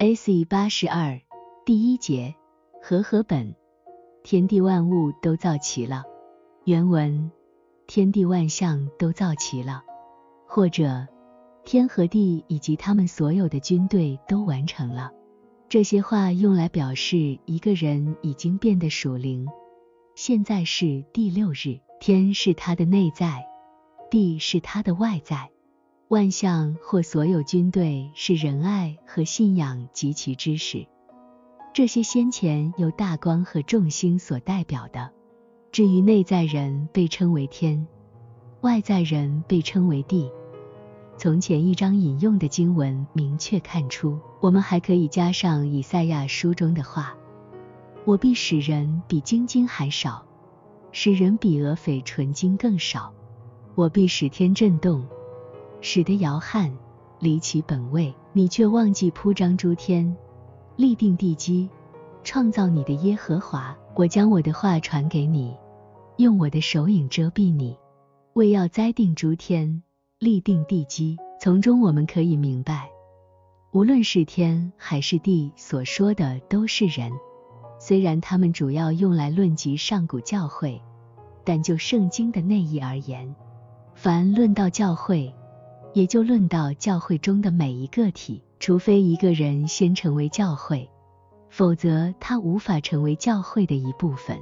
A.C. 八十二第一节和合本，天地万物都造齐了。原文：天地万象都造齐了，或者天和地以及他们所有的军队都完成了。这些话用来表示一个人已经变得属灵。现在是第六日，天是他的内在，地是他的外在。万象或所有军队是仁爱和信仰及其知识，这些先前由大光和众星所代表的。至于内在人被称为天，外在人被称为地。从前一章引用的经文明确看出，我们还可以加上以赛亚书中的话：“我必使人比晶晶还少，使人比俄斐纯金更少。我必使天震动。”使得摇撼离其本位，你却忘记铺张诸天，立定地基，创造你的耶和华。我将我的话传给你，用我的手影遮蔽你，为要栽定诸天，立定地基。从中我们可以明白，无论是天还是地，所说的都是人。虽然他们主要用来论及上古教会，但就圣经的内意而言，凡论到教会。也就论到教会中的每一个体，除非一个人先成为教会，否则他无法成为教会的一部分。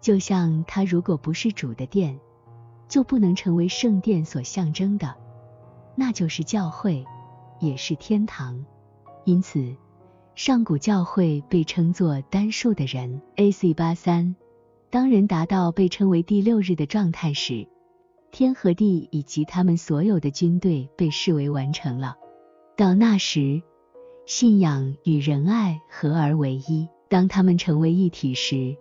就像他如果不是主的殿，就不能成为圣殿所象征的，那就是教会，也是天堂。因此，上古教会被称作单数的人。A.C. 八三，当人达到被称为第六日的状态时。天和地以及他们所有的军队被视为完成了。到那时，信仰与仁爱合而为一。当他们成为一体时，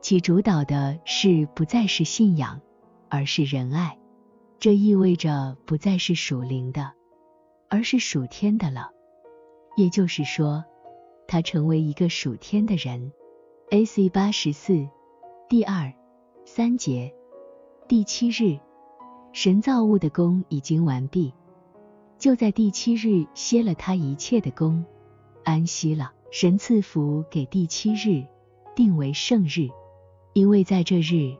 其主导的是不再是信仰，而是仁爱。这意味着不再是属灵的，而是属天的了。也就是说，他成为一个属天的人。A.C. 八十四第二三节第七日。神造物的功已经完毕，就在第七日歇了他一切的功，安息了。神赐福给第七日，定为圣日，因为在这日，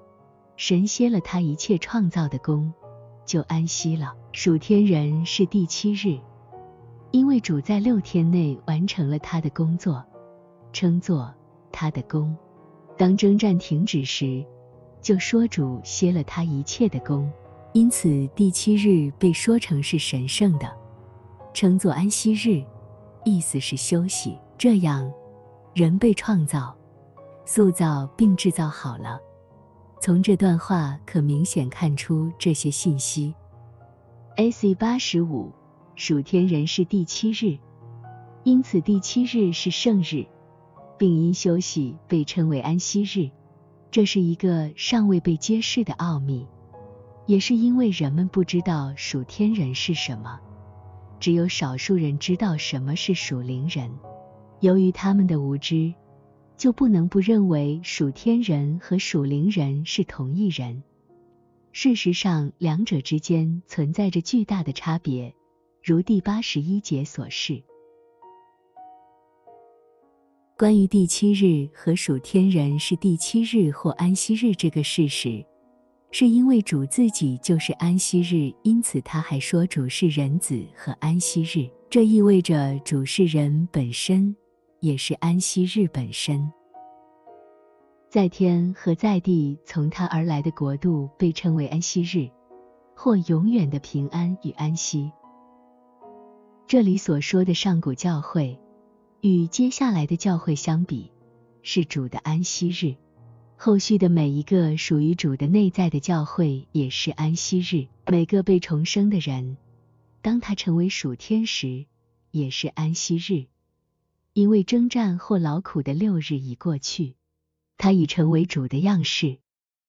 神歇了他一切创造的功，就安息了。属天人是第七日，因为主在六天内完成了他的工作，称作他的功。当征战停止时，就说主歇了他一切的功。因此，第七日被说成是神圣的，称作安息日，意思是休息。这样，人被创造、塑造并制造好了。从这段话可明显看出这些信息。A.C. 八十五属天人是第七日，因此第七日是圣日，并因休息被称为安息日。这是一个尚未被揭示的奥秘。也是因为人们不知道属天人是什么，只有少数人知道什么是属灵人。由于他们的无知，就不能不认为属天人和属灵人是同一人。事实上，两者之间存在着巨大的差别，如第八十一节所示。关于第七日和属天人是第七日或安息日这个事实。是因为主自己就是安息日，因此他还说主是人子和安息日。这意味着主是人本身，也是安息日本身。在天和在地从他而来的国度被称为安息日，或永远的平安与安息。这里所说的上古教会，与接下来的教会相比，是主的安息日。后续的每一个属于主的内在的教会也是安息日。每个被重生的人，当他成为属天时，也是安息日，因为征战或劳苦的六日已过去，他已成为主的样式。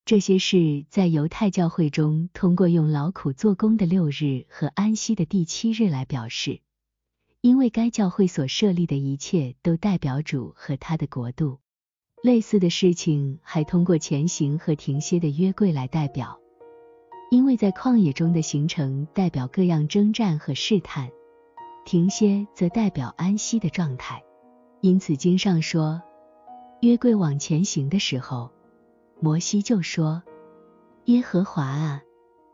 这些事在犹太教会中通过用劳苦做工的六日和安息的第七日来表示，因为该教会所设立的一切都代表主和他的国度。类似的事情还通过前行和停歇的约柜来代表，因为在旷野中的行程代表各样征战和试探，停歇则代表安息的状态。因此经上说，约柜往前行的时候，摩西就说：“耶和华啊，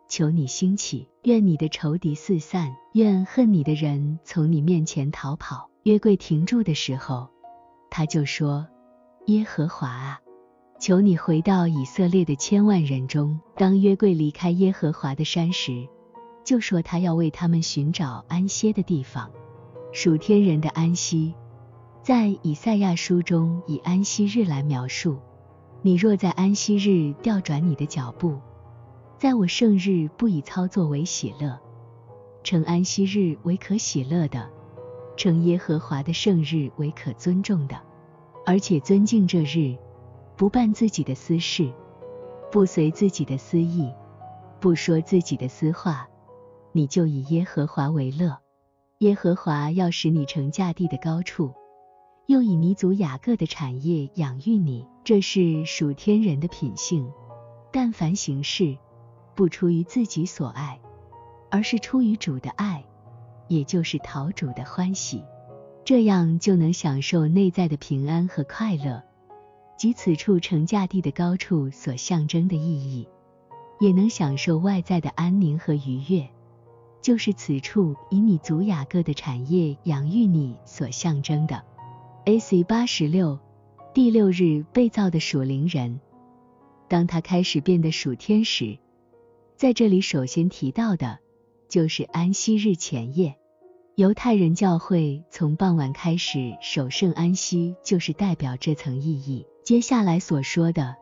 求你兴起，愿你的仇敌四散，愿恨你的人从你面前逃跑。”约柜停住的时候，他就说：“耶和华啊。”求你回到以色列的千万人中。当约柜离开耶和华的山时，就说他要为他们寻找安歇的地方。属天人的安息，在以赛亚书中以安息日来描述。你若在安息日调转你的脚步，在我圣日不以操作为喜乐，称安息日为可喜乐的，称耶和华的圣日为可尊重的，而且尊敬这日。不办自己的私事，不随自己的私意，不说自己的私话，你就以耶和华为乐。耶和华要使你成价地的高处，又以你祖雅各的产业养育你。这是属天人的品性。但凡行事，不出于自己所爱，而是出于主的爱，也就是讨主的欢喜，这样就能享受内在的平安和快乐。及此处成价地的高处所象征的意义，也能享受外在的安宁和愉悦，就是此处以你祖雅各的产业养育你所象征的。A.C. 八十六第六日被造的属灵人，当他开始变得属天时，在这里首先提到的就是安息日前夜。犹太人教会从傍晚开始守圣安息，就是代表这层意义。接下来所说的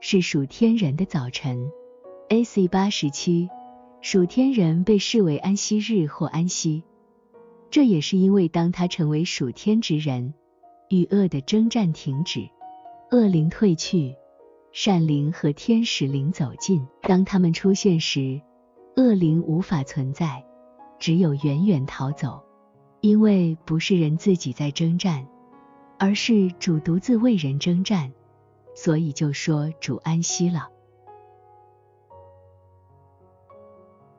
是属天人的早晨。A.C. 八十七，属天人被视为安息日或安息，这也是因为当他成为属天之人，与恶的征战停止，恶灵退去，善灵和天使灵走近。当他们出现时，恶灵无法存在，只有远远逃走，因为不是人自己在征战。而是主独自为人征战，所以就说主安息了。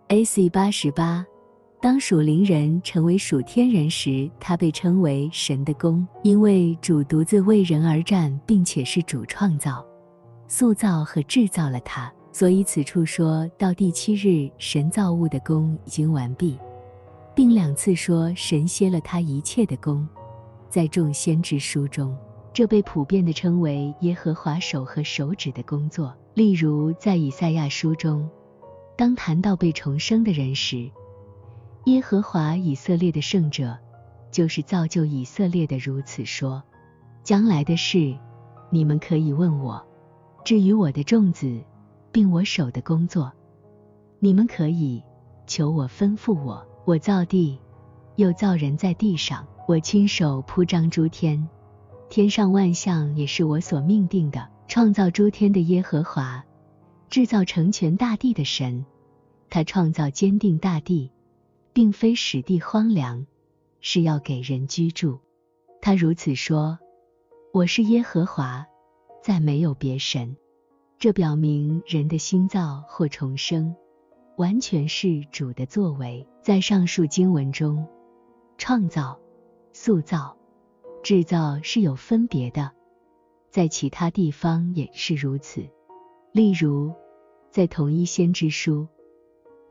A.C. 八十八，当属灵人成为属天人时，他被称为神的宫，因为主独自为人而战，并且是主创造、塑造和制造了他，所以此处说到第七日，神造物的功已经完毕，并两次说神歇了他一切的功。在众先知书中，这被普遍的称为耶和华手和手指的工作。例如，在以赛亚书中，当谈到被重生的人时，耶和华以色列的圣者，就是造就以色列的，如此说：将来的事，你们可以问我；至于我的种子，并我手的工作，你们可以求我吩咐我。我造地，又造人在地上。我亲手铺张诸天，天上万象也是我所命定的。创造诸天的耶和华，制造成全大地的神，他创造坚定大地，并非使地荒凉，是要给人居住。他如此说：“我是耶和华，再没有别神。”这表明人的心造或重生，完全是主的作为。在上述经文中，创造。塑造、制造是有分别的，在其他地方也是如此。例如，在同一先知书，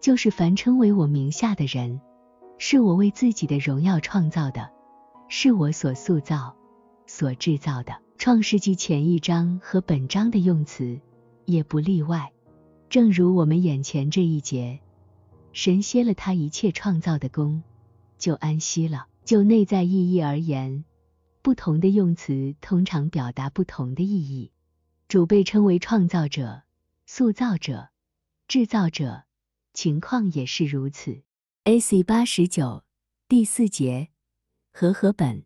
就是凡称为我名下的人，是我为自己的荣耀创造的，是我所塑造、所制造的。创世纪前一章和本章的用词也不例外。正如我们眼前这一节，神歇了他一切创造的功，就安息了。就内在意义而言，不同的用词通常表达不同的意义。主被称为创造者、塑造者、制造者，情况也是如此。A.C. 八十九第四节和合本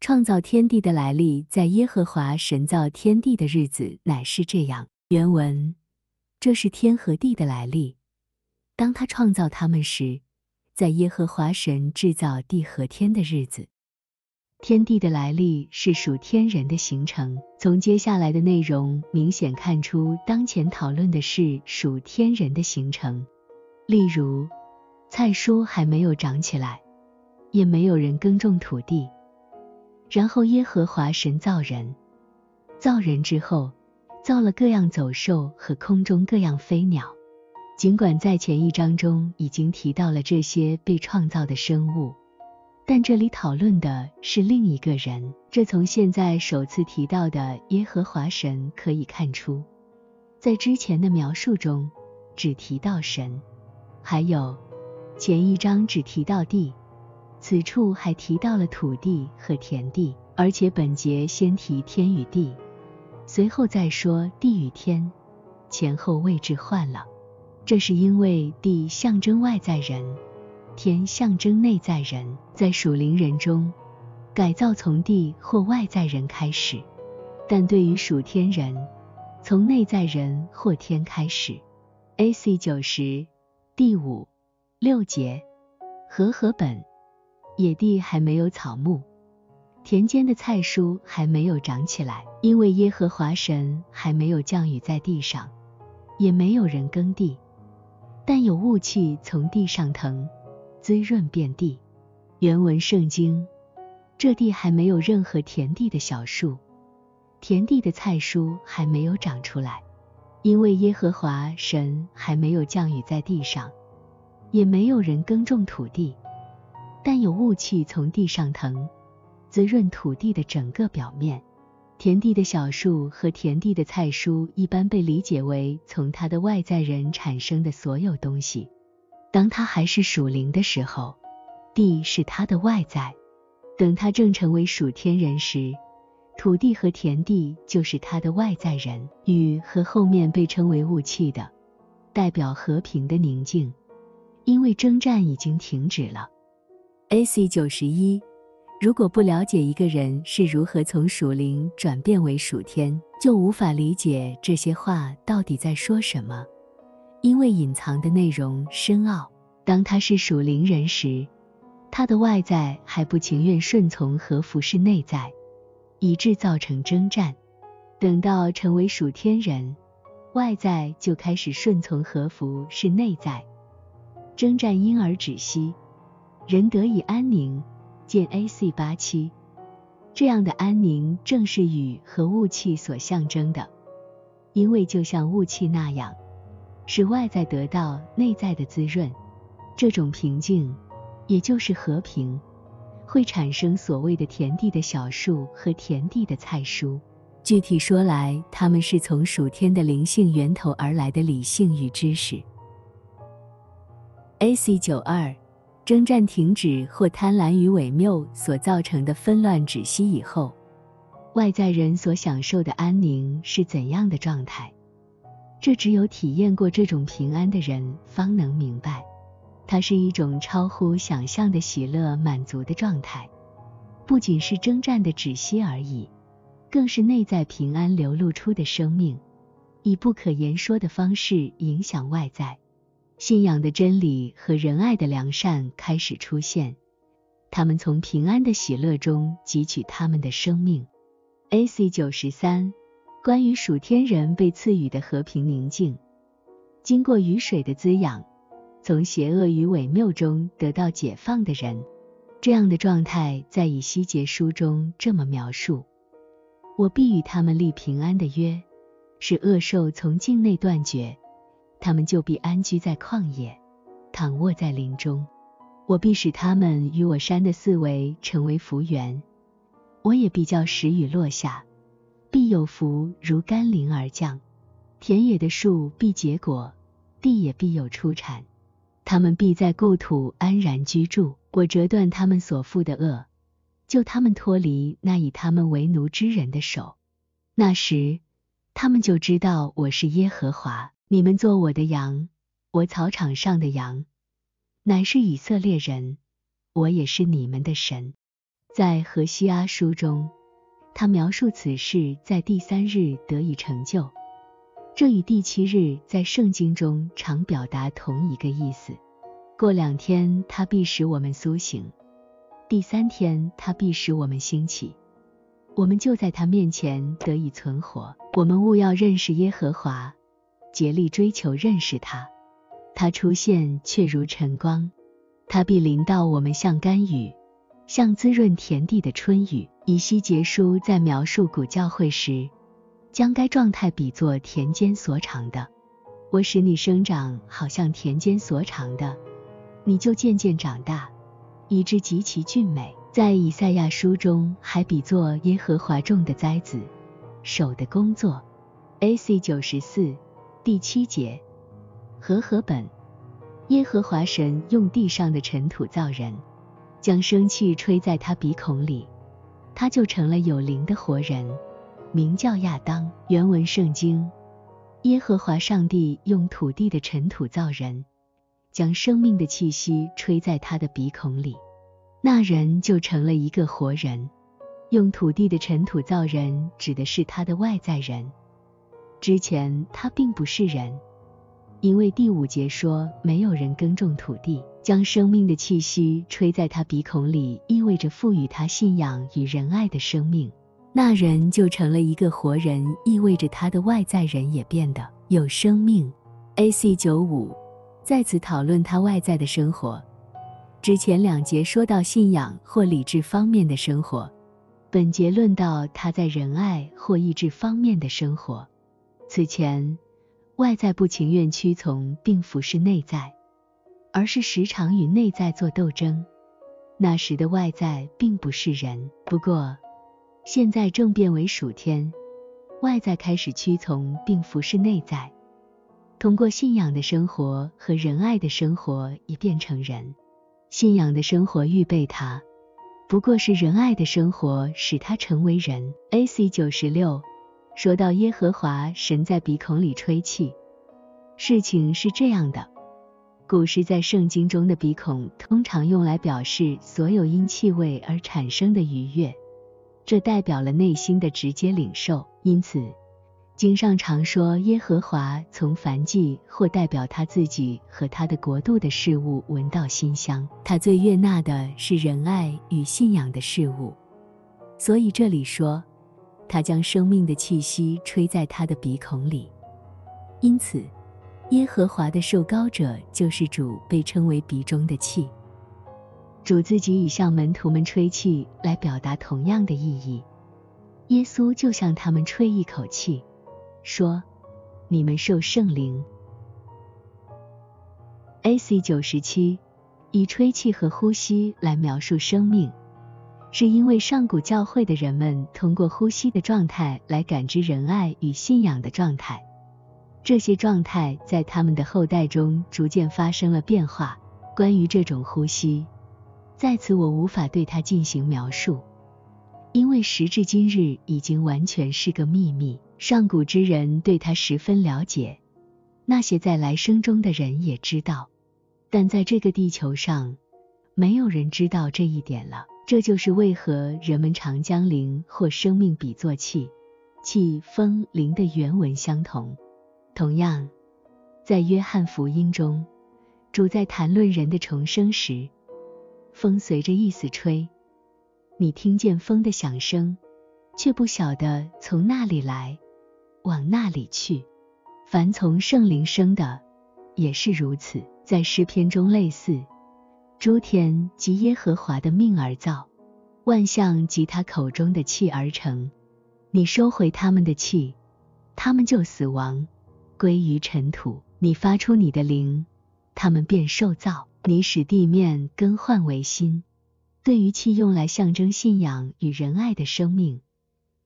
创造天地的来历，在耶和华神造天地的日子乃是这样。原文：这是天和地的来历。当他创造他们时。在耶和华神制造地和天的日子，天地的来历是属天人的形成。从接下来的内容明显看出，当前讨论的是属天人的形成。例如，菜蔬还没有长起来，也没有人耕种土地。然后耶和华神造人，造人之后，造了各样走兽和空中各样飞鸟。尽管在前一章中已经提到了这些被创造的生物，但这里讨论的是另一个人。这从现在首次提到的耶和华神可以看出，在之前的描述中只提到神，还有前一章只提到地，此处还提到了土地和田地，而且本节先提天与地，随后再说地与天，前后位置换了。这是因为地象征外在人，天象征内在人。在属灵人中，改造从地或外在人开始；但对于属天人，从内在人或天开始。A.C. 九十第五六节和合本，野地还没有草木，田间的菜蔬还没有长起来，因为耶和华神还没有降雨在地上，也没有人耕地。但有雾气从地上腾，滋润遍地。原文圣经，这地还没有任何田地的小树，田地的菜蔬还没有长出来，因为耶和华神还没有降雨在地上，也没有人耕种土地。但有雾气从地上腾，滋润土地的整个表面。田地的小树和田地的菜蔬一般被理解为从它的外在人产生的所有东西。当它还是属灵的时候，地是它的外在；等它正成为属天人时，土地和田地就是它的外在人。雨和后面被称为雾气的，代表和平的宁静，因为征战已经停止了。A.C. 九十一。如果不了解一个人是如何从属灵转变为属天，就无法理解这些话到底在说什么，因为隐藏的内容深奥。当他是属灵人时，他的外在还不情愿顺从和服侍内在，以致造成征战；等到成为属天人，外在就开始顺从和服是内在，征战因而止息，人得以安宁。见 A.C. 八七，这样的安宁正是雨和雾气所象征的，因为就像雾气那样，使外在得到内在的滋润，这种平静，也就是和平，会产生所谓的田地的小树和田地的菜蔬。具体说来，它们是从属天的灵性源头而来的理性与知识。A.C. 九二。征战停止或贪婪与伪谬所造成的纷乱止息以后，外在人所享受的安宁是怎样的状态？这只有体验过这种平安的人方能明白。它是一种超乎想象的喜乐满足的状态，不仅是征战的止息而已，更是内在平安流露出的生命，以不可言说的方式影响外在。信仰的真理和仁爱的良善开始出现，他们从平安的喜乐中汲取他们的生命。A.C. 九十三，关于属天人被赐予的和平宁静，经过雨水的滋养，从邪恶与伪谬中得到解放的人，这样的状态在以西结书中这么描述：我必与他们立平安的约，使恶兽从境内断绝。他们就必安居在旷野，躺卧在林中。我必使他们与我山的四围成为福源，我也必叫时雨落下，必有福如甘霖而降。田野的树必结果，地也必有出产。他们必在故土安然居住。我折断他们所负的恶，救他们脱离那以他们为奴之人的手。那时，他们就知道我是耶和华。你们做我的羊，我草场上的羊，乃是以色列人，我也是你们的神。在何西阿书中，他描述此事在第三日得以成就，这与第七日在圣经中常表达同一个意思。过两天他必使我们苏醒，第三天他必使我们兴起，我们就在他面前得以存活。我们务要认识耶和华。竭力追求认识他，他出现却如晨光，他必临到我们像甘雨，像滋润田地的春雨。以西结书在描述古教会时，将该状态比作田间所长的。我使你生长，好像田间所长的，你就渐渐长大，以致极其俊美。在以赛亚书中，还比作耶和华种的栽子，手的工作。A.C. 九十四第七节和合本。耶和华神用地上的尘土造人，将生气吹在他鼻孔里，他就成了有灵的活人，名叫亚当。原文圣经：耶和华上帝用土地的尘土造人，将生命的气息吹在他的鼻孔里，那人就成了一个活人。用土地的尘土造人，指的是他的外在人，之前他并不是人。因为第五节说没有人耕种土地，将生命的气息吹在他鼻孔里，意味着赋予他信仰与仁爱的生命，那人就成了一个活人，意味着他的外在人也变得有生命。A.C. 九五在此讨论他外在的生活。之前两节说到信仰或理智方面的生活，本节论到他在仁爱或意志方面的生活。此前。外在不情愿屈从并服侍内在，而是时常与内在做斗争。那时的外在并不是人，不过现在正变为属天，外在开始屈从并服侍内在。通过信仰的生活和仁爱的生活，已变成人。信仰的生活预备他，不过是仁爱的生活使他成为人。A.C. 九十六。说到耶和华神在鼻孔里吹气，事情是这样的：古时在圣经中的鼻孔通常用来表示所有因气味而产生的愉悦，这代表了内心的直接领受。因此，经上常说耶和华从凡迹或代表他自己和他的国度的事物闻到馨香，他最悦纳的是仁爱与信仰的事物。所以这里说。他将生命的气息吹在他的鼻孔里，因此，耶和华的受膏者就是主，被称为鼻中的气。主自己已向门徒们吹气，来表达同样的意义。耶稣就向他们吹一口气，说：“你们受圣灵。” A.C. 九十七以吹气和呼吸来描述生命。是因为上古教会的人们通过呼吸的状态来感知仁爱与信仰的状态，这些状态在他们的后代中逐渐发生了变化。关于这种呼吸，在此我无法对它进行描述，因为时至今日已经完全是个秘密。上古之人对它十分了解，那些在来生中的人也知道，但在这个地球上，没有人知道这一点了。这就是为何人们常将灵或生命比作气、气、风、灵的原文相同。同样，在约翰福音中，主在谈论人的重生时，风随着意思吹，你听见风的响声，却不晓得从那里来，往那里去。凡从圣灵生的，也是如此。在诗篇中类似。诸天及耶和华的命而造，万象及他口中的气而成。你收回他们的气，他们就死亡，归于尘土。你发出你的灵，他们便受造。你使地面更换为新。对于气用来象征信仰与仁爱的生命，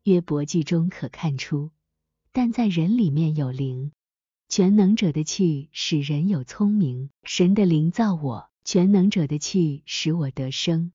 约伯记中可看出。但在人里面有灵，全能者的气使人有聪明。神的灵造我。全能者的气使我得生，